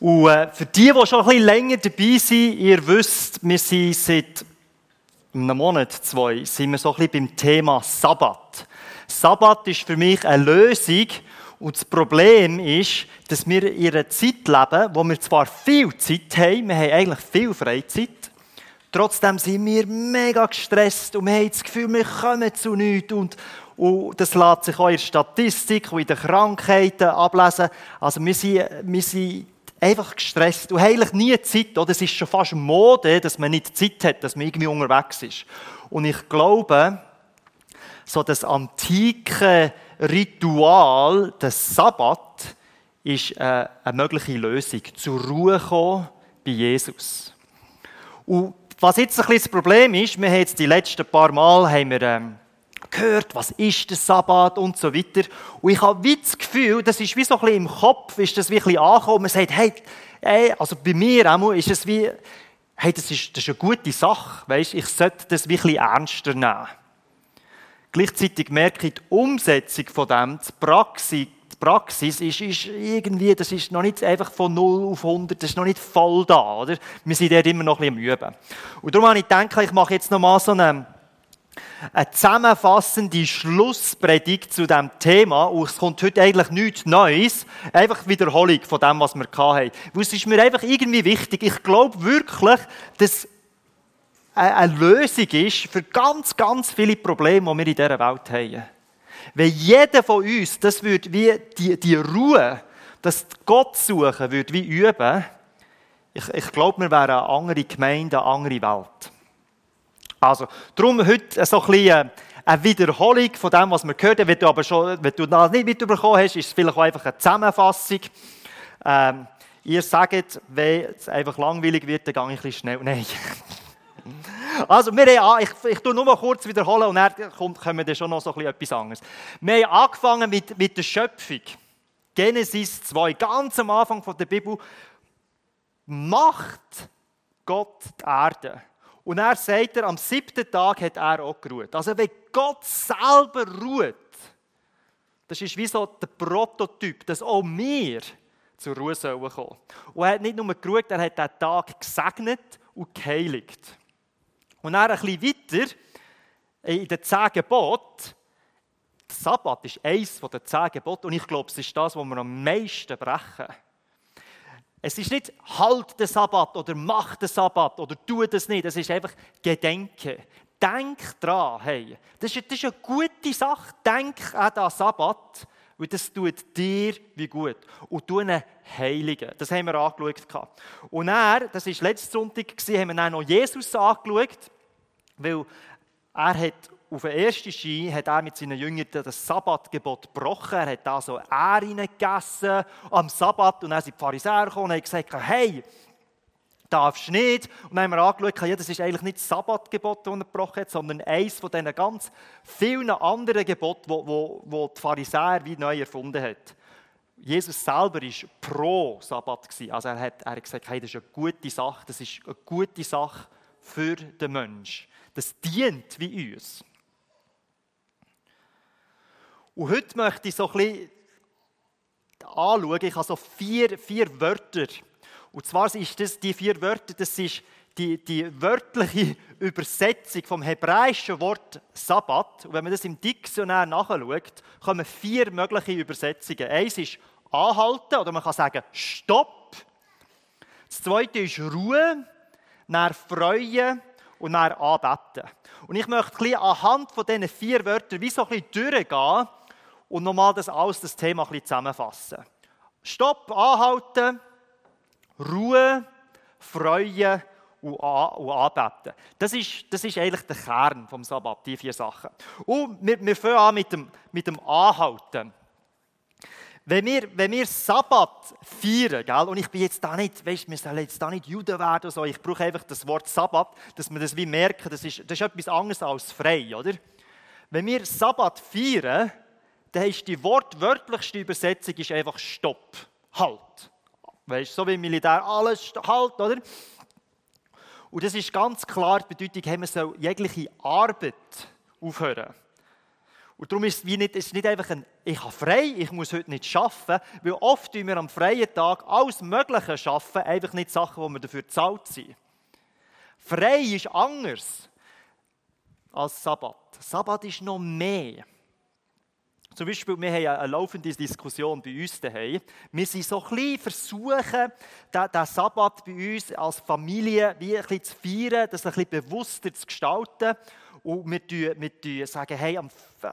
Und äh, für die, die schon ein bisschen länger dabei sind, ihr wisst, wir sind seit einem Monat, zwei, sind wir so ein bisschen beim Thema Sabbat. Sabbat ist für mich eine Lösung und das Problem ist, dass wir in einer Zeit leben, wo wir zwar viel Zeit haben, wir haben eigentlich viel Freizeit, trotzdem sind wir mega gestresst und wir haben das Gefühl, wir kommen zu nichts und, und das lässt sich auch in der Statistik und in den Krankheiten ablesen. Also wir sind, wir sind einfach gestresst. Du hast eigentlich nie Zeit, oder? Es ist schon fast Mode, dass man nicht Zeit hat, dass man irgendwie unterwegs ist. Und ich glaube, so das antike Ritual des Sabbat ist äh, eine mögliche Lösung. Zur Ruhe kommen bei Jesus. Und was jetzt ein bisschen das Problem ist, wir haben jetzt die letzten paar Mal haben wir, ähm, gehört, was ist der Sabbat und so weiter. Und ich habe das Gefühl, das ist wie so ein bisschen im Kopf, ist das wie ein bisschen angekommen. Man sagt, hey, ey, also bei mir auch ist es wie, hey, das ist, das ist eine gute Sache, weißt? ich sollte das wie ein bisschen ernster nehmen. Gleichzeitig merke ich die Umsetzung von dem, die Praxis, die Praxis ist, ist irgendwie, das ist noch nicht einfach von 0 auf 100, das ist noch nicht voll da, oder? Wir sind dort immer noch ein bisschen am Üben. Und darum habe ich gedacht, ich mache jetzt noch mal so eine eine zusammenfassende Schlusspredigt zu diesem Thema. Und es kommt heute eigentlich nichts Neues. Einfach Wiederholung von dem, was wir hatten. Weil es ist mir einfach irgendwie wichtig. Ich glaube wirklich, dass eine Lösung ist für ganz, ganz viele Probleme, die wir in dieser Welt haben. Wenn jeder von uns das würde wie die, die Ruhe, das Gott suchen würde, wie üben, ich, ich glaube, wir wären eine andere Gemeinde, eine andere Welt. Also, darum heute so ein bisschen eine Wiederholung von dem, was wir gehört haben. Wenn du aber schon, wenn du das nicht mitbekommen hast, ist es vielleicht auch einfach eine Zusammenfassung. Ähm, ihr sagt, wenn es einfach langweilig wird, dann gehe ich ein bisschen schnell. Nein. Also, wir haben, ich, ich tue nur mal kurz wiederholen und dann kommt, kommen wir schon noch so ein bisschen etwas anderes. Wir haben angefangen mit, mit der Schöpfung. Genesis 2, ganz am Anfang der Bibel. Macht Gott die Erde. Und er sagt er, am siebten Tag hat er auch geruht. Also wenn Gott selber ruht, das ist wie so der Prototyp, dass auch wir zur Ruhe sollen kommen. Und er hat nicht nur geruht, er hat den Tag gesegnet und geheiligt. Und dann ein bisschen weiter, in den zehn Geboten, der Sabbat ist eines der zehn Gebote und ich glaube, es ist das, was wir am meisten brechen. Es ist nicht halt den Sabbat oder mach den Sabbat oder tu das nicht. Es ist einfach Gedenken. Denk dran, hey. Das ist, das ist eine gute Sache. Denk an den Sabbat, weil das tut dir wie gut. Und tu einen Heiligen. Das haben wir angeschaut. Und er, das war letzten Sonntag, haben wir dann noch Jesus angeschaut, weil er hat auf den ersten Ski hat er mit seinen Jüngern das Sabbatgebot gebrochen. Er hat da so Ähr gegessen am Sabbat. Und dann sind die Pharisäer gekommen und haben gesagt, hey, darfst nicht. Und dann haben wir angeschaut, ja, das ist eigentlich nicht das Sabbatgebot, das er gebrochen hat, sondern eines von diesen ganz vielen anderen Geboten, die, die, die die Pharisäer wie neu erfunden haben. Jesus selber war pro Sabbat. Also er hat, er hat gesagt, hey, das ist eine gute Sache, das ist eine gute Sache für den Menschen. Das dient wie uns. Und heute möchte ich so ein bisschen anschauen, ich habe so vier, vier Wörter. Und zwar sind das die vier Wörter, das ist die, die wörtliche Übersetzung vom hebräischen Wort Sabbat. Und wenn man das im Diktionär nachschaut, kommen vier mögliche Übersetzungen. Eins ist anhalten, oder man kann sagen Stopp. Das zweite ist Ruhe, nach Freuen und nach Anbeten. Und ich möchte ein bisschen anhand von diesen vier Wörtern wie so ein bisschen durchgehen und nochmal das alles, das Thema ein bisschen zusammenfassen. Stopp, anhalten, Ruhe, Freuen und, anbeten. Das ist, das ist eigentlich der Kern vom Sabbat, die vier Sachen. Und wir, wir fangen an mit dem, mit dem Anhalten. Wenn wir, wenn wir Sabbat feiern, gell, und ich bin jetzt da nicht, weißt, wir sollen jetzt da nicht Juden werden, so, ich brauche einfach das Wort Sabbat, dass wir das wie merken, das ist, das ist etwas anderes als frei, oder? Wenn wir Sabbat feiern, dann ist die wortwörtlichste Übersetzung ist einfach Stopp, Halt. Weißt so wie im Militär, alles Halt, oder? Und das ist ganz klar die Bedeutung, hey, man soll jegliche Arbeit aufhören. Und darum ist es, wie nicht, ist nicht einfach ein, ich habe frei, ich muss heute nicht arbeiten, weil oft tun wir am freien Tag alles Mögliche arbeiten, einfach nicht Sachen, wo wir dafür bezahlt sind. Frei ist anders als Sabbat. Sabbat ist noch mehr. Zum Beispiel, wir haben eine laufende Diskussion bei uns daheim. Wir sind so ein bisschen versuchen, den, Sabbat bei uns als Familie wie ein bisschen zu feiern, das ein bisschen bewusster zu gestalten. Und wir, tun, wir sagen, hey,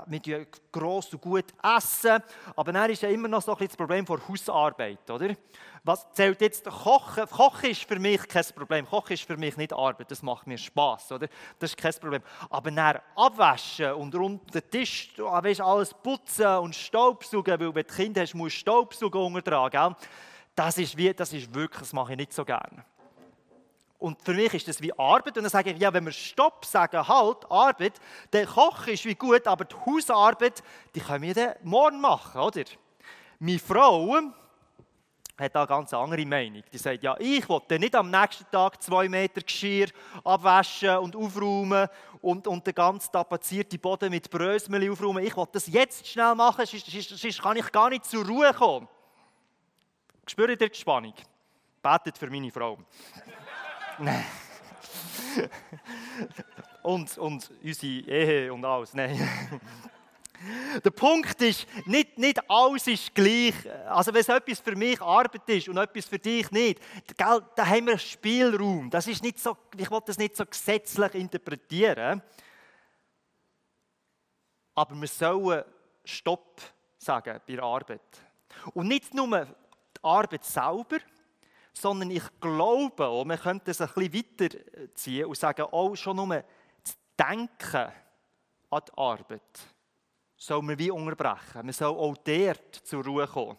wir tun gross und gut essen. Aber dann ist ja immer noch so ein das Problem von Hausarbeit, oder? Was zählt jetzt Kochen? Kochen ist für mich kein Problem. Kochen ist für mich nicht Arbeit, das macht mir Spaß, oder? Das ist kein Problem. Aber dann abwaschen und rund den Tisch, weißt, alles putzen und Staubsaugen, weil wenn du Kind hast, musst du Staubsaugen untertragen. Das ist, wie, das ist wirklich, das mache ich nicht so gerne. Und für mich ist das wie Arbeit. Und dann sage ich, ja, wenn wir Stopp sagen, halt, Arbeit, der Kochen ist wie gut, aber die Hausarbeit, die können wir dann morgen machen, oder? Meine Frau, hat da eine ganz andere Meinung. Die sagt, ja, ich wollte nicht am nächsten Tag zwei Meter Geschirr abwaschen und aufräumen und, und den ganzen tapazierten Boden mit Brösmeli aufräumen. Ich wollte das jetzt schnell machen, sonst, sonst kann ich gar nicht zur Ruhe kommen. Spürt ihr die Spannung? Betet für meine Frau. und, und unsere Ehe und alles. Nein. Der Punkt ist, nicht, nicht alles ist gleich. Also wenn es etwas für mich Arbeit ist und etwas für dich nicht, da haben wir Spielraum. Das ist nicht so, ich will das nicht so gesetzlich interpretieren. Aber wir sollen Stopp sagen bei der Arbeit. Und nicht nur die Arbeit selber, sondern ich glaube, auch, man könnte es ein bisschen weiterziehen und sagen, auch schon nur zu denken an die Arbeit soll man wie unterbrechen. Man soll auch dort zur Ruhe kommen.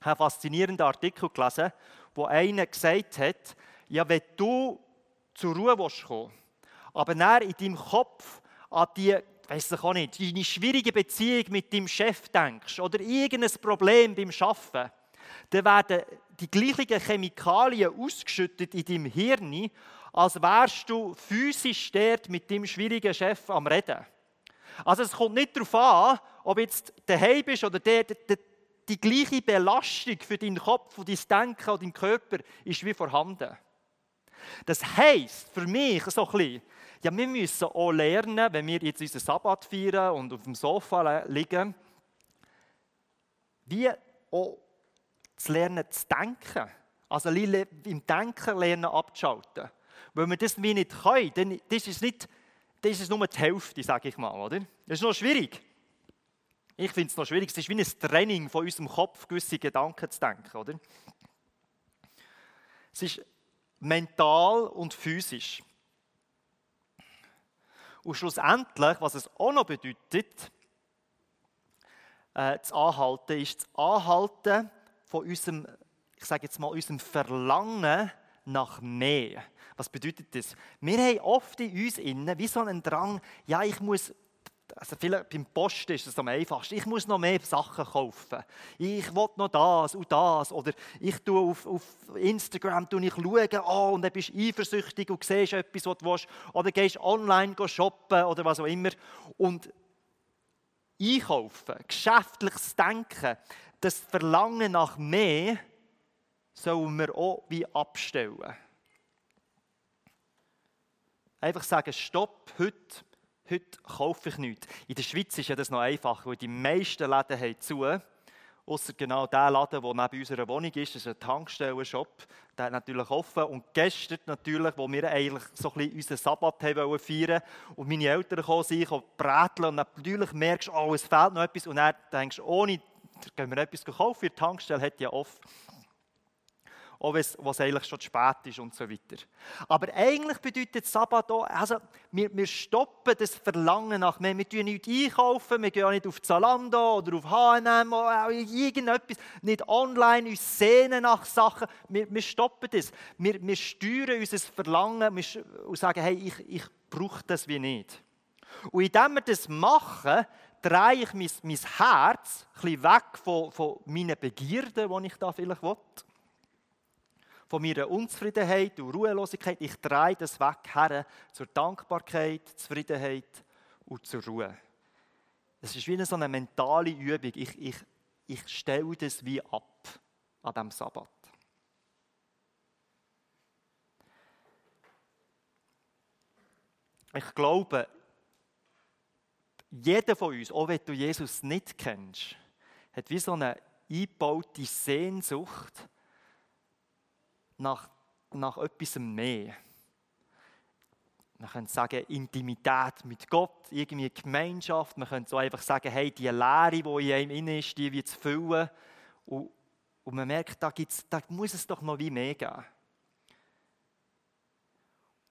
Ich habe einen faszinierenden Artikel gelesen, wo einer gesagt hat, ja, wenn du zur Ruhe willst kommen, aber dann in deinem Kopf an die, weiss ich auch nicht, deine schwierige Beziehung mit deinem Chef denkst oder irgendein Problem beim Arbeiten, dann werden die gleichen Chemikalien ausgeschüttet in deinem Hirn, als wärst du physisch dort mit deinem schwierigen Chef am Reden. Also es kommt nicht darauf an, ob jetzt daheim bist oder der, der, der, die gleiche Belastung für deinen Kopf und dein Denken und deinen Körper ist wie vorhanden. Das heisst für mich so ein bisschen, ja, wir müssen auch lernen, wenn wir jetzt unseren Sabbat feiern und auf dem Sofa liegen, wie auch zu lernen zu denken. Also im Denken lernen abzuschalten. Wenn wir das nicht können, dann ist nicht dann ist nur die Hälfte, sage ich mal. Oder? Das ist noch schwierig. Ich finde es noch schwierig. Es ist wie ein Training von unserem Kopf, gewisse Gedanken zu denken. Oder? Es ist mental und physisch. Und schlussendlich, was es auch noch bedeutet, äh, das Anhalten, ist das Anhalten von unserem, ich sage jetzt mal, unserem Verlangen nach mehr. Was bedeutet das? Wir haben oft in uns innen wie so einen Drang, ja, ich muss also vielleicht beim Posten ist es am einfachsten. Ich muss noch mehr Sachen kaufen. Ich will noch das und das. Oder ich tue auf, auf Instagram tue ich schauen, oh, und dann bist du eifersüchtig und siehst etwas, was du willst. Oder gehst online shoppen oder was auch immer. Und einkaufen, geschäftliches Denken, das Verlangen nach mehr, sollen wir auch wie abstellen. Einfach sagen, stopp, heute, heute kaufe ich nichts. In der Schweiz ist das noch einfacher, weil die meisten Läden haben zu. Außer genau der Laden, der neben unserer Wohnung ist, das ist ein Tankstellenshop. Der hat natürlich offen. Und gestern natürlich, wo wir eigentlich so ein bisschen unseren Sabbat haben feiern und meine Eltern gekommen sind, bräteln und natürlich merkst du, oh, es fehlt noch etwas. Und dann denkst du, ohne, gehen wir etwas kaufen, die Tankstelle hat ja offen auch wenn es eigentlich schon zu spät ist und so weiter. Aber eigentlich bedeutet Sabbat auch, also wir, wir stoppen das Verlangen nach mehr. Wir tun nicht einkaufen, wir gehen auch nicht auf Zalando oder auf H&M oder irgendetwas, nicht online, uns sehnen nach Sachen. Wir, wir stoppen das. Wir, wir steuern unser Verlangen und sagen, hey, ich, ich brauche das wie nicht. Und indem wir das machen, drehe ich mein, mein Herz ein weg von, von meinen Begierden, die ich da vielleicht will von meiner Unzufriedenheit und Ruhelosigkeit. Ich drehe das weg her zur Dankbarkeit, Zufriedenheit und zur Ruhe. Es ist wie eine so eine mentale Übung. Ich, ich, ich stelle das wie ab an diesem Sabbat. Ich glaube, jeder von uns, auch wenn du Jesus nicht kennst, hat wie so eine eingebaute Sehnsucht nach, nach etwas mehr. Man könnte sagen, Intimität mit Gott, irgendwie Gemeinschaft. Man könnte so einfach sagen, hey, die Leere, die in einem inne ist, die wird zu füllen. Und, und man merkt, da, gibt's, da muss es doch noch wie mehr geben.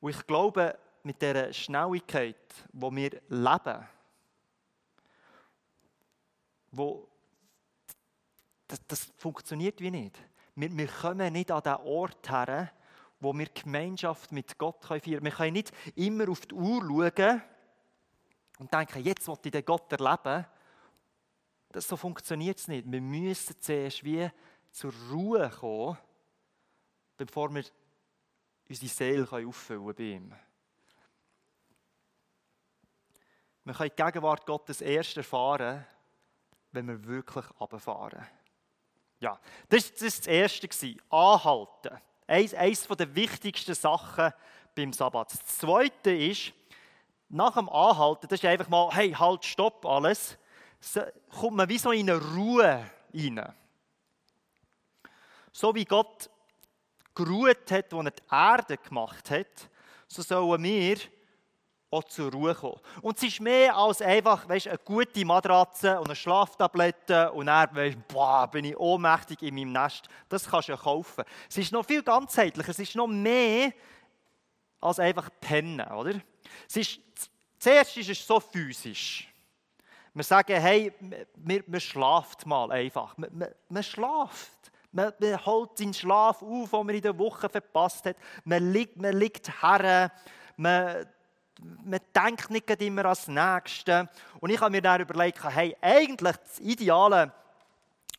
Und ich glaube, mit der Schnelligkeit, wo wir leben, wo das, das funktioniert wie nicht. Wir, wir kommen nicht an den Ort her, wo wir Gemeinschaft mit Gott feiern können. Wir können nicht immer auf die Uhr schauen und denken, jetzt will ich den Gott erleben. Das, so funktioniert es nicht. Wir müssen zuerst wie zur Ruhe kommen, bevor wir unsere Seele auffüllen bei ihm. Wir können die Gegenwart Gottes erst erfahren, wenn wir wirklich runterfahren. Ja, das war das Erste. Anhalten. Eines, eines der wichtigsten Sachen beim Sabbat. Das Zweite ist, nach dem Anhalten, das ist einfach mal, hey, halt, stopp, alles, kommt man wie so in eine Ruhe rein. So wie Gott geruht hat, als er die Erde gemacht hat, so sollen wir auch zur Ruhe kommen. Und es ist mehr als einfach weißt, eine gute Matratze und eine Schlaftablette und dann weißt, boah, bin ich ohnmächtig in meinem Nest. Das kannst du ja kaufen. Es ist noch viel ganzheitlicher, es ist noch mehr als einfach pennen, oder? Es ist, zuerst ist es so physisch. Wir sagen, hey, man, man schlaft mal einfach. Man, man, man schlaft. Man, man holt seinen Schlaf auf, den man in der Woche verpasst hat. Man liegt, man liegt her. Man man denkt nicht immer ans Nächste. Und ich habe mir dann überlegt, hey, eigentlich das ideale,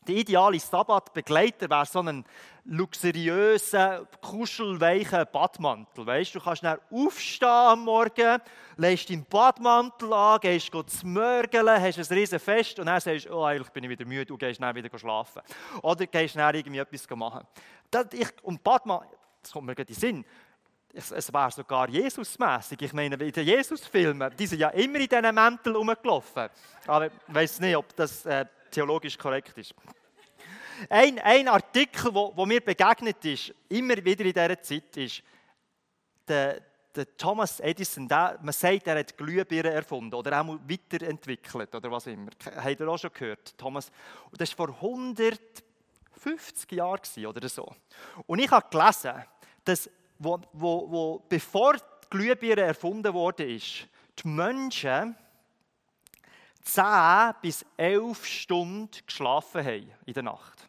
der ideale Sabbatbegleiter wäre so ein luxuriöser, kuschelweicher Badmantel. Weißt, du kannst dann aufstehen am Morgen, legst deinen Badmantel an, gehst zu mörgeln, hast ein riesen Fest und dann sagst du, oh, eigentlich bin ich wieder müde und gehst dann wieder schlafen. Oder gehst dann irgendwie etwas machen. Das, ich, und Badmantel, das kommt mir gerade in den Sinn, es, es war sogar Jesusmäßig. Ich meine, in den Jesus-Filmen, die sind ja immer in diesen Mänteln rumgelaufen. Aber ich weiß nicht, ob das äh, theologisch korrekt ist. Ein, ein Artikel, wo, wo, mir begegnet ist, immer wieder in dieser Zeit, ist der, der Thomas Edison, der, man sagt, er hat Glühbirnen erfunden oder auch weiterentwickelt oder was immer. Habt ihr auch schon gehört? Thomas. Und das war vor 150 Jahren oder so. Und ich habe gelesen, dass wo, wo, wo bevor die Glühbirne erfunden wurde, die Menschen 10 bis 11 Stunden geschlafen haben in der Nacht.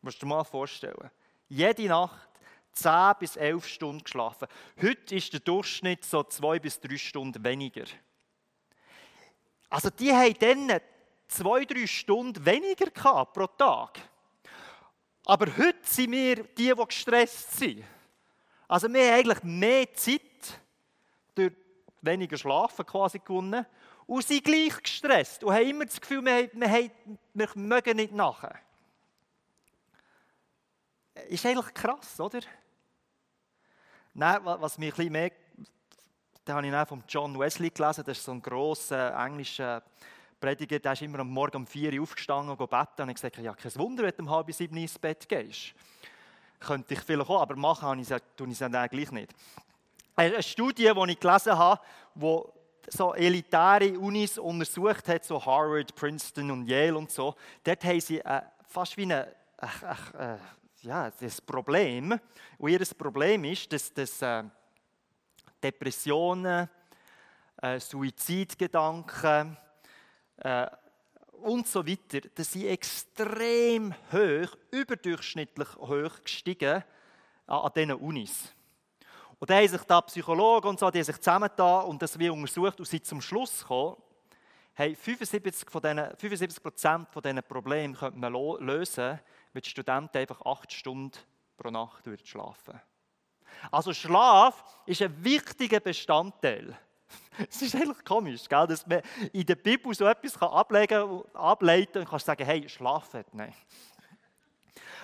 Musst du dir mal vorstellen. Jede Nacht 10 bis 11 Stunden geschlafen. Heute ist der Durchschnitt so 2 bis 3 Stunden weniger. Also die haben dann 2, 3 Stunden weniger pro Tag. Aber heute sind wir die, die gestresst sind. Also wir haben eigentlich mehr Zeit durch weniger Schlafen quasi gewonnen und sind gleich gestresst und haben immer das Gefühl, wir, wir, wir mögen nicht nachher. Ist eigentlich krass, oder? Nein, was mich ein bisschen mehr, da habe ich dann von John Wesley gelesen, das ist so ein grosser englischer Prediger, der ist immer am Morgen um 4 Uhr aufgestanden und beten. Und ich gesagt, ja, kein Wunder, wenn du um halb sieben ins Bett gehst. Könnte ich vielleicht auch, aber machen habe ich es, dann gleich nicht. Eine Studie, die ich gelesen habe, die so elitäre Unis untersucht hat, so Harvard, Princeton und Yale und so, dort haben sie äh, fast wie eine, äh, äh, ja, Problem. Und ihr Problem ist, dass, dass äh, Depressionen, äh, Suizidgedanken, äh, und so weiter, dass sie extrem hoch, überdurchschnittlich hoch gestiegen an, an diesen Unis. Und da haben sich da Psychologen und so, die sich zusammengetan und das wie untersucht und sind zum Schluss gekommen, hey, 75 von diesen, 75 Prozent von diesen Problemen könnte man lösen, wenn die Studenten einfach acht Stunden pro Nacht schlafen Also Schlaf ist ein wichtiger Bestandteil Es ist eigentlich komisch, gell? dass man in der Bibel so etwas ablegen, ableiten und kannst sagen, hey, schlafen. Nein.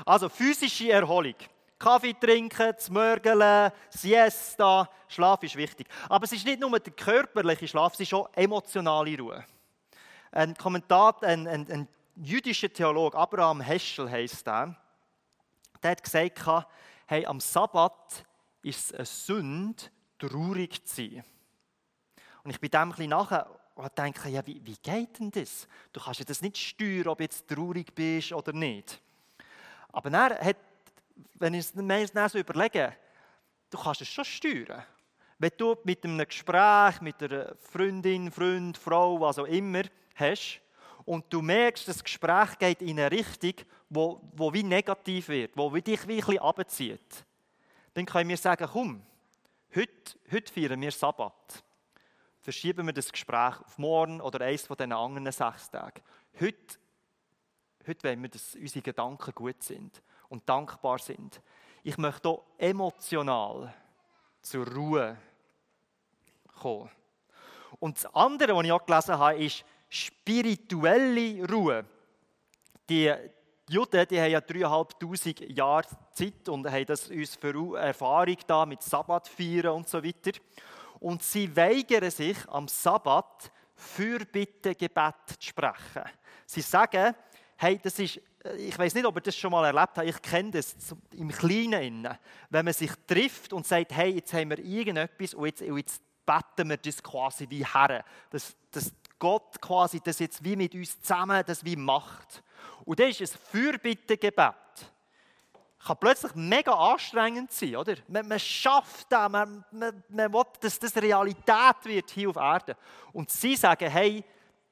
Also physische Erholung. Kaffee trinken, zu mörgeln, Siesta, Schlaf ist wichtig. Aber es ist nicht nur der körperliche Schlaf, es ist auch emotionale Ruhe. Ein Kommentar, ein, ein, ein jüdischer Theologe, Abraham Heschel heisst der, der hat gesagt, hey, am Sabbat ist es eine Sünde, traurig zu sein. Und ich bin dem ein bisschen nachher und denke, ja, wie, wie geht denn das? Du kannst ja das nicht steuern, ob du jetzt traurig bist oder nicht. Aber er hat wenn ich es so überlege, du kannst es schon steuern. Wenn du mit einem Gespräch mit einer Freundin, Freund, Frau, was auch immer hast, und du merkst, das Gespräch geht in eine Richtung, wo, wo wie negativ wird, wo dich wie ein bisschen abzieht, dann können wir sagen, komm, heute, heute feiern wir Sabbat. Verschieben wir das Gespräch auf morgen oder eines von diesen anderen sechs Tagen. Heute, heute wollen wir, dass unsere Gedanken gut sind und dankbar sind. Ich möchte hier emotional zur Ruhe kommen. Und das andere, was ich auch gelesen habe, ist spirituelle Ruhe. Die Juden die haben ja dreieinhalbtausend Jahre Zeit und haben das uns für Erfahrung da mit Sabbat feiern und so weiter. Und sie weigern sich am Sabbat Fürbittegebet zu sprechen. Sie sagen, hey, das ist ich weiß nicht, ob ihr das schon mal erlebt habt, ich kenne das im Kleinen, wenn man sich trifft und sagt, hey, jetzt haben wir irgendetwas und jetzt, und jetzt beten wir das quasi wie her, dass, dass Gott quasi das jetzt wie mit uns zusammen das wie macht. Und das ist ein Fürbittegebet. Kann plötzlich mega anstrengend sein, oder? Man, man schafft das, man, man, man will, dass das Realität wird hier auf Erden. Und sie sagen, hey,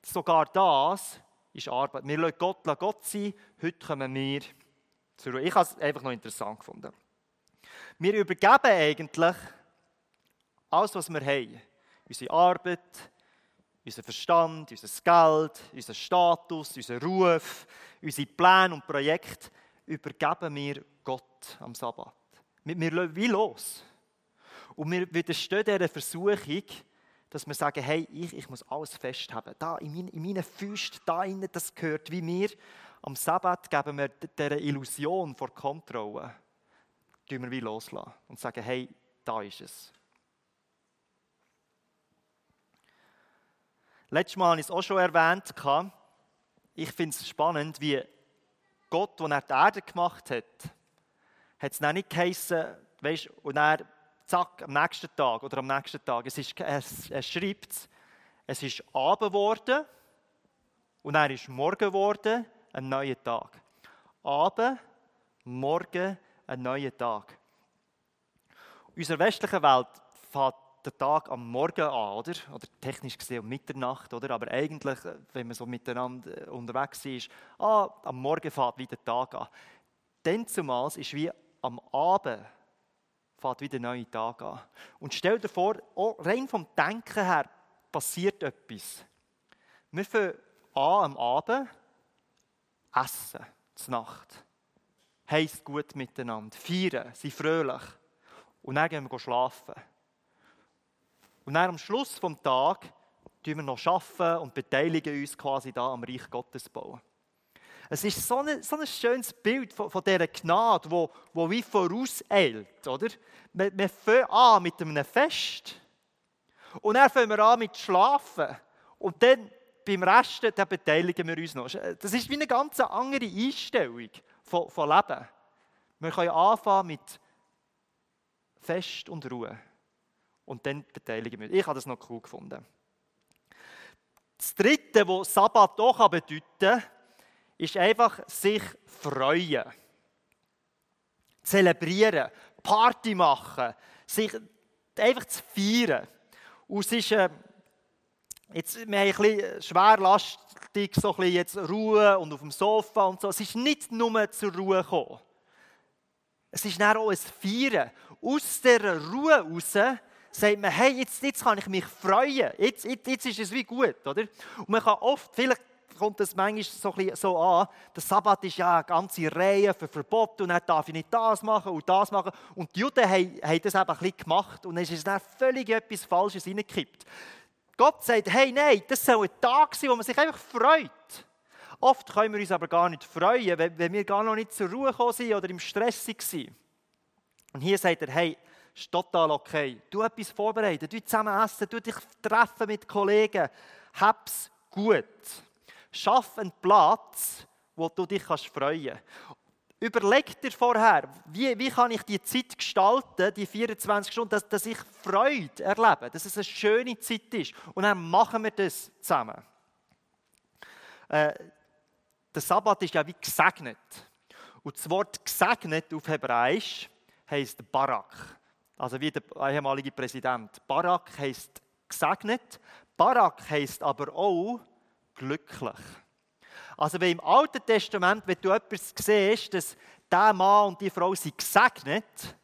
sogar das ist Arbeit. Wir lassen Gott, lassen Gott sein. Heute kommen wir zur Ruhe. Ich habe es einfach noch interessant gefunden. Wir übergeben eigentlich alles, was wir haben. Unsere Arbeit, unser Verstand, unser Geld, unser Status, unser Ruf, unsere Pläne und Projekte übergeben wir Gott am Sabbat. Wir, lassen wie los. Und wir widerstehen dieser Versuchung, dass wir sagen, hey, ich, ich muss alles festhaben. Da in, mein, in meinen Füßen, da innen, das gehört wie mir. Am Sabbat geben wir dieser Illusion vor Kontrolle, tun wir wie loslassen und sagen, hey, da ist es. Letztes Mal habe ich es auch schon erwähnt. Ich finde es spannend, wie Gott, als er die Erde gemacht hat, hat es nicht geheißen, weißt, und er zack, am nächsten Tag oder am nächsten Tag. Es ist, er, er schreibt, es ist Abend geworden und er ist Morgen geworden, ein neuer Tag. Abend, Morgen, ein neuer Tag. In unserer westlichen Welt fängt der Tag am Morgen an, oder? Oder technisch gesehen um Mitternacht, oder? Aber eigentlich, wenn man so miteinander unterwegs ist, ah, am Morgen fängt wieder der Tag an. Dann zumal ist wie am Abend fängt wieder ein neuer Tag an. Und stell dir vor, rein vom Denken her passiert etwas. Wir fangen an am Abend, essen, zur Nacht. Heißt gut miteinander, feiern, sind fröhlich. Und dann gehen wir schlafen. Und dann am Schluss des Tages tun wir noch arbeiten und beteiligen uns quasi da am Reich Gottes bauen. Es ist so ein, so ein schönes Bild von, von dieser Gnade, wo, wo wie vorauseilt. Oder? Wir, wir fangen an mit einem Fest. Und dann fangen wir an mit Schlafen. Und dann beim Rest dann beteiligen wir uns noch. Das ist wie eine ganz andere Einstellung von, von Leben. Wir können anfangen mit Fest und Ruhe. Und dann beteiligen wir uns. Ich habe das noch cool gefunden. Das Dritte, was Sabbat auch bedeuten kann, ist einfach sich freuen. Zelebrieren, Party machen, sich einfach zu feiern. Und es ist, äh, jetzt, wir haben ein bisschen schwerlastig, so ein bisschen jetzt Ruhe und auf dem Sofa und so. Es ist nicht nur zur Ruhe gekommen. Es ist dann auch ein Feiern. Aus dieser Ruhe raus sagt man, hey, jetzt, jetzt kann ich mich freuen. Jetzt, jetzt, jetzt ist es wie gut, oder? Und man kann oft, vielleicht kommt das manchmal so, ein so an. Der Sabbat ist ja eine ganze Reihe für Verbote und dann darf ich nicht das machen und das machen. Und die Juden haben, haben das eben ein bisschen gemacht und dann ist es dann völlig etwas Falsches reingekippt. Gott sagt, hey, nein, das soll ein Tag sein, wo man sich einfach freut. Oft können wir uns aber gar nicht freuen, wenn wir gar noch nicht zur Ruhe gekommen sind oder im Stress waren. Und hier sagt er, hey, ist total okay. Du etwas vorbereiten, du zusammen essen, du dich treffen mit Kollegen. Hab's gut. Schaff einen Platz, wo du dich kannst freuen kannst. Überleg dir vorher, wie, wie kann ich die Zeit gestalten, die 24 Stunden, dass, dass ich Freude erlebe, dass es eine schöne Zeit ist. Und dann machen wir das zusammen. Äh, der Sabbat ist ja wie gesegnet. Und das Wort gesegnet auf Hebräisch heißt Barak. Also wie der ehemalige Präsident. Barak heißt gesegnet. Barak heißt aber auch glücklich. Also wenn im Alten Testament, wenn du etwas siehst, dass der Mann und die Frau sind gesegnet,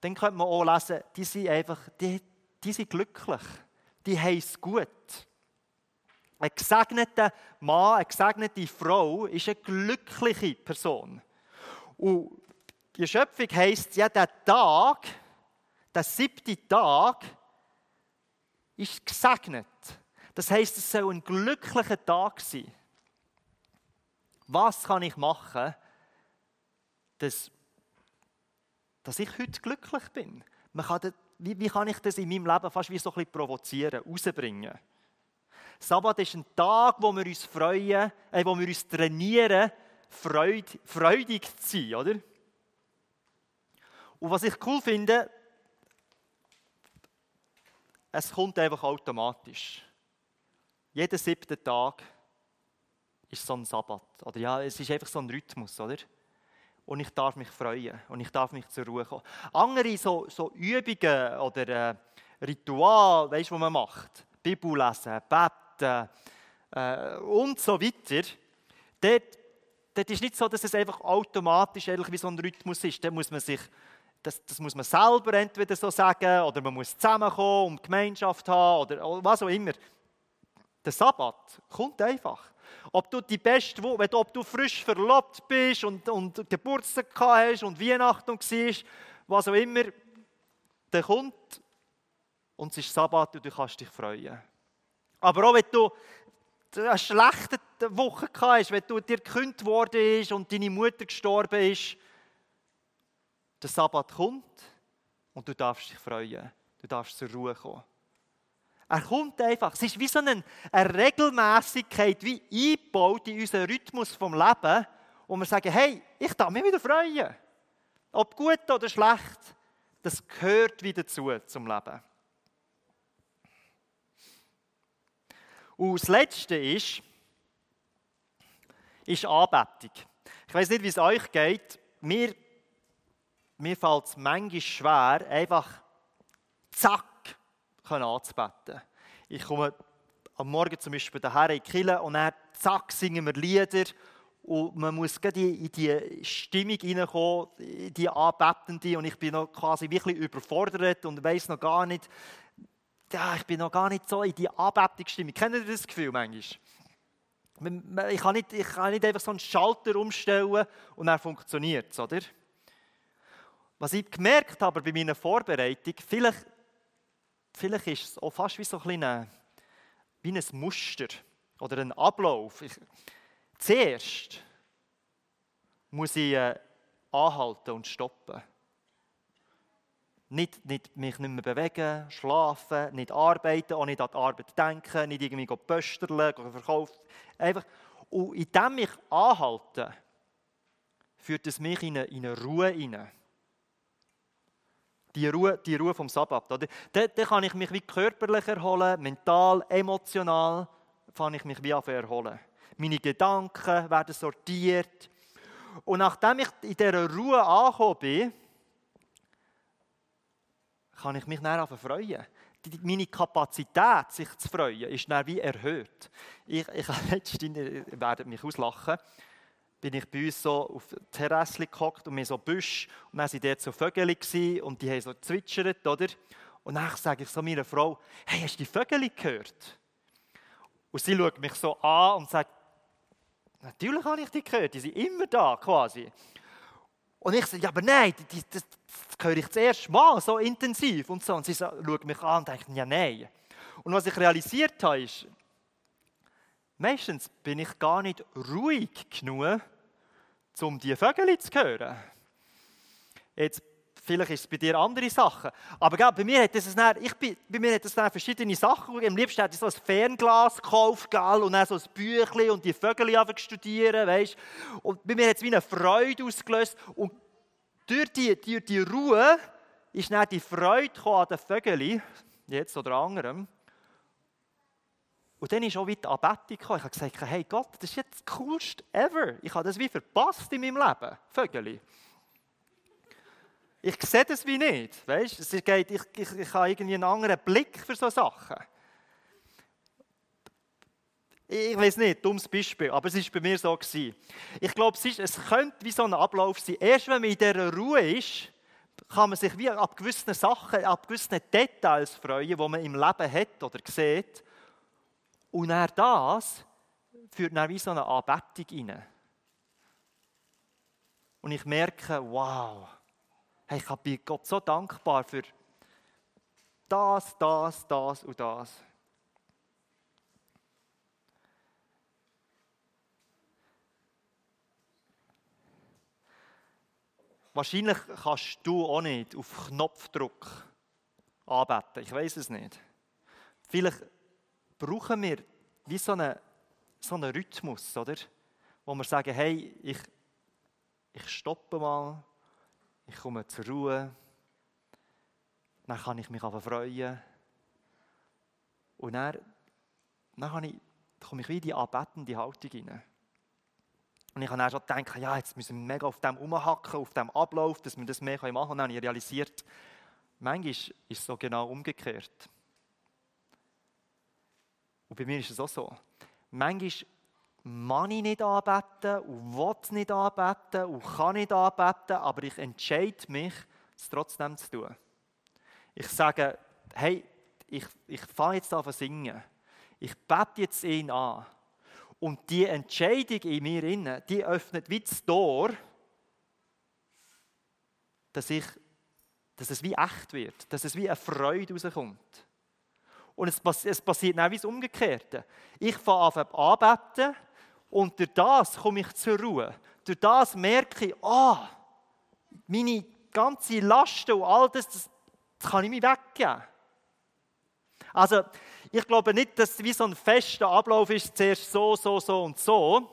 dann könnte man auch lesen, die sind einfach, die, die sind glücklich. Die haben es gut. Ein gesegneter Mann, eine gesegnete Frau ist eine glückliche Person. Und die Schöpfung heisst ja, der Tag, der siebte Tag, ist gesegnet. Das heisst, es soll ein glücklicher Tag sein. Was kann ich machen, dass, dass ich heute glücklich bin? Kann das, wie, wie, kann ich das in meinem Leben fast wie so ein bisschen provozieren, rausbringen? Sabbat ist ein Tag, wo wir uns freuen, äh, wo wir uns trainieren, freud, freudig zu sein, oder? Und was ich cool finde, es kommt einfach automatisch. Jeden siebten Tag ist so ein Sabbat. Oder ja, es ist einfach so ein Rhythmus, oder? Und ich darf mich freuen und ich darf mich zur Ruhe kommen. Andere so, so Übungen oder äh, Ritual, weißt du, was man macht? Bibel lesen, beten äh, und so weiter. Dort, dort ist nicht so, dass es einfach automatisch wie so ein Rhythmus ist. Da muss man sich das, das, muss man selber entweder so sagen oder man muss zusammenkommen und Gemeinschaft haben oder was auch immer. Der Sabbat kommt einfach. Ob du die beste Woche, ob du frisch verlobt bist und, und Geburtstag hast und Weihnachten war, was auch immer, der kommt und es ist Sabbat und du kannst dich freuen. Aber auch wenn du eine schlechte Woche hast, wenn du dir gekündigt worden ist und deine Mutter gestorben ist, der Sabbat kommt und du darfst dich freuen. Du darfst zur Ruhe kommen. Er kommt einfach. Es ist wie so eine, Regelmäßigkeit, wie eingebaut in unseren Rhythmus vom Leben, wo wir sagen, hey, ich darf mich wieder freuen. Ob gut oder schlecht, das gehört wieder zu zum Leben. Und das Letzte ist, ist Anbetung. Ich weiß nicht, wie es euch geht. Mir mir fällt es manchmal schwer, einfach zack anzubeten. Ich komme am Morgen zum Beispiel daher in die Kirche und dann zack singen wir Lieder und man muss in die Stimmung hineinkommen, in die Anbetende und ich bin noch quasi wirklich überfordert und weiß noch gar nicht, ja, ich bin noch gar nicht so in die Anbetungsstimmung. Kennt ihr das Gefühl manchmal? Ich kann, nicht, ich kann nicht einfach so einen Schalter umstellen und dann funktioniert es, oder? Was ich gemerkt habe bei meiner Vorbereitung, vielleicht, vielleicht ist es auch fast wie so ein, wie ein Muster oder ein Ablauf. Ich, zuerst muss ich äh, anhalten und stoppen. Nicht, nicht mich nicht mehr bewegen, schlafen, nicht arbeiten, auch nicht an die Arbeit denken, nicht irgendwie pösterlen, verkaufen. Einfach. Und indem ich anhalte, führt es mich in eine, in eine Ruhe hinein. Die Ruhe, die Ruhe vom Sabbat. Oder? Da, da kann ich mich wie körperlich erholen, mental, emotional kann ich mich wie erholen. Meine Gedanken werden sortiert. Und nachdem ich in dieser Ruhe angekommen bin, kann ich mich dann freuen. Meine Kapazität, sich zu freuen, ist dann wie erhöht. Ich, ich letztens, ihr mich auslachen, bin ich bei uns so auf der Terrasse gehockt und mir so Büsch und dann waren dort so Vögel und die haben so zwitschert, oder? Und dann sage ich so meiner Frau, hey, hast du die Vögel gehört? Und sie schaut mich so an und sagt, natürlich habe ich die gehört, die sind immer da quasi. Und ich sage, ja, aber nein, das, das, das höre ich das erste Mal so intensiv und so. Und sie schaut mich an und denkt, ja, nein. Und was ich realisiert habe, ist, meistens bin ich gar nicht ruhig genug, um die Vögel zu hören. Jetzt Vielleicht ist es bei dir andere Sachen. Aber gell, bei mir hat es dann, ich bin, bei mir hat es dann verschiedene Sachen. Am liebsten hätte ich so ein Fernglas gekauft gell, und dann so ein Büchlein und die Vögel studieren. Weißt? Und bei mir hat es wie eine Freude ausgelöst. Und durch die, durch die Ruhe ist dann die Freude an den Vögeln, jetzt oder anderem. Und dann ist auch wieder Anbetung gekommen. Ich habe gesagt, hey Gott, das ist jetzt das Coolste ever. Ich habe das wie verpasst in meinem Leben. Vögel. Ich sehe das wie nicht. Weißt? Es geht, ich, ich, ich habe irgendwie einen anderen Blick für solche Sachen. Ich weiß nicht, dummes Beispiel, aber es war bei mir so. Gewesen. Ich glaube, es, es könnte wie so ein Ablauf sein. Erst wenn man in dieser Ruhe ist, kann man sich wie ab gewissen Sachen, ab gewissen Details freuen, die man im Leben hat oder sieht. Und dann das führt dann wie so eine Anbetung rein. Und ich merke, wow, ich bin Gott so dankbar für das, das, das und das. Wahrscheinlich kannst du auch nicht auf Knopfdruck anbeten. Ich weiß es nicht. Vielleicht brauchen wir wie so einen, so einen Rhythmus, oder? Wo wir sagen, hey, ich, ich stoppe mal, ich komme zur Ruhe, dann kann ich mich freuen. Und dann, dann ich, komme ich wieder in die anbetende Haltung rein. Und ich habe dann schon gedacht, ja, jetzt müssen wir mega auf dem umhacken, auf dem Ablauf, dass wir das mehr machen können. Und dann habe ich realisiert, manchmal ist es so genau umgekehrt. Und bei mir ist es auch so. Manchmal kann ich nicht anbeten und will nicht anbeten und kann nicht anbeten, aber ich entscheide mich, es trotzdem zu tun. Ich sage, hey, ich, ich fange jetzt an zu singen. Ich bete jetzt ihn an. Und die Entscheidung in mir innen, die öffnet wie das Tor, dass, ich, dass es wie echt wird, dass es wie eine Freude rauskommt. Und es, es passiert auch wie das Umgekehrte. Ich fange an anbeten und durch das komme ich zur Ruhe. Durch das merke ich, ah, oh, meine ganze Lasten und all das, das, das kann ich mir weggeben. Also, ich glaube nicht, dass es wie so ein fester Ablauf ist, zuerst so, so, so und so.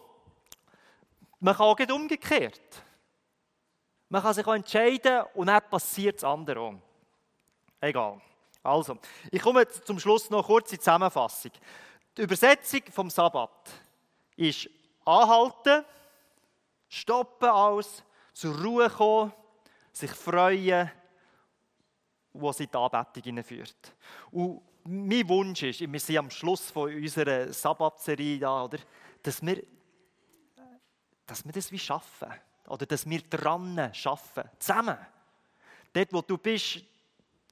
Man kann auch umgekehrt. Man kann sich auch entscheiden und dann passiert das andere. Egal. Also, ich komme zum Schluss noch kurz in Zusammenfassung. Die Übersetzung vom Sabbat ist anhalten, stoppen alles, zur Ruhe kommen, sich freuen, was in die Anbetung führt. Und mein Wunsch ist, wir sind am Schluss von unserer Sabbatserie da, oder, dass wir, dass wir das wie schaffen. Oder dass wir dran schaffen. Zusammen. Dort, wo du bist,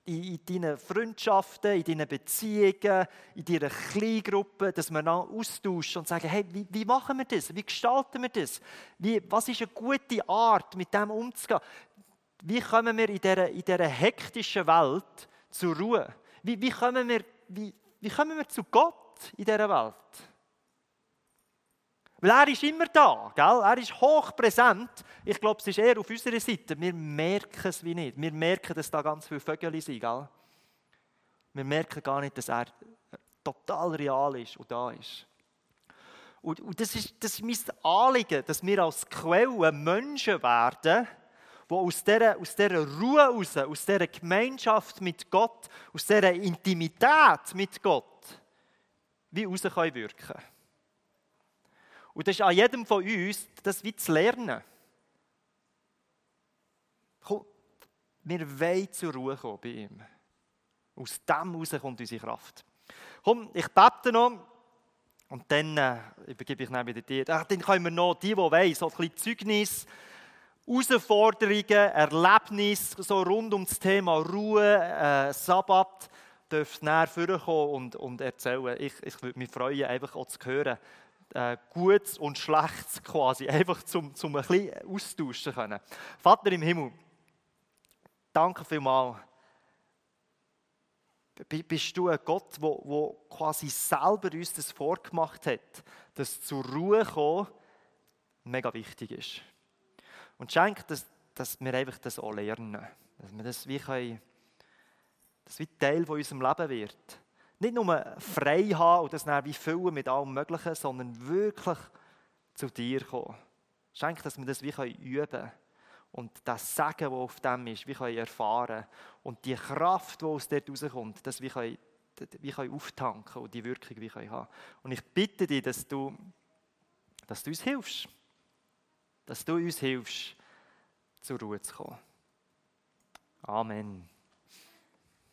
in, deinen Freundschaften, in deinen Beziehungen, in deiner Kleingruppe, dass wir dann austauschen und sagen, hey, wie, wie, machen wir das? Wie gestalten wir das? Wie, was ist eine gute Art, mit dem umzugehen? Wie kommen wir in dieser, in dieser hektischen Welt zur Ruhe? Wie, wie, kommen wir, wie, wie kommen wir zu Gott in dieser Welt? Weil er ist immer da, gell? er ist hochpräsent. Ich glaube, es ist eher auf unserer Seite. Wir merken es wie nicht. Wir merken, dass da ganz viele Vögel sind. Gell? Wir merken gar nicht, dass er total real ist und da ist. Und, und das, ist, das ist mein Anliegen, dass wir als Quelle Menschen werden, die aus dieser, aus dieser Ruhe heraus, aus dieser Gemeinschaft mit Gott, aus dieser Intimität mit Gott, wie raus können wirken und das ist an jedem von uns, das wie zu lernen. Komm, wir wollen zur Ruhe kommen bei ihm. Aus dem heraus kommt unsere Kraft. Komm, ich bete noch. Und dann äh, übergebe ich dann wieder dir. Ach, dann können wir noch, die, die wollen, so ein bisschen Zeugnis, Herausforderungen, Erlebnisse, so rund um das Thema Ruhe, äh, Sabbat, dürft näher vorkommen und, und erzählen. Ich, ich würde mich freuen, einfach auch zu hören, äh, Gutes und Schlechtes quasi, einfach zum, zum ein bisschen austauschen können. Vater im Himmel, danke vielmals. Bist du ein Gott, der, der quasi selber uns das vorgemacht hat, dass zur Ruhe kommen mega wichtig ist. Und schenk, dass, dass wir einfach das auch lernen. Dass wir das wie, können, das wie Teil von unserem Leben wird. Nicht nur frei haben und das dann wie füllen mit allem Möglichen, sondern wirklich zu dir kommen. Schenk, dass wir das wie üben können. Und das Segen, das auf dem ist, wie können erfahren. Und die Kraft, die aus dort rauskommt, das wie können, wie können auftanken und die Wirkung wie können haben. Und ich bitte dich, dass du, dass du uns hilfst. Dass du uns hilfst, zur Ruhe zu kommen. Amen.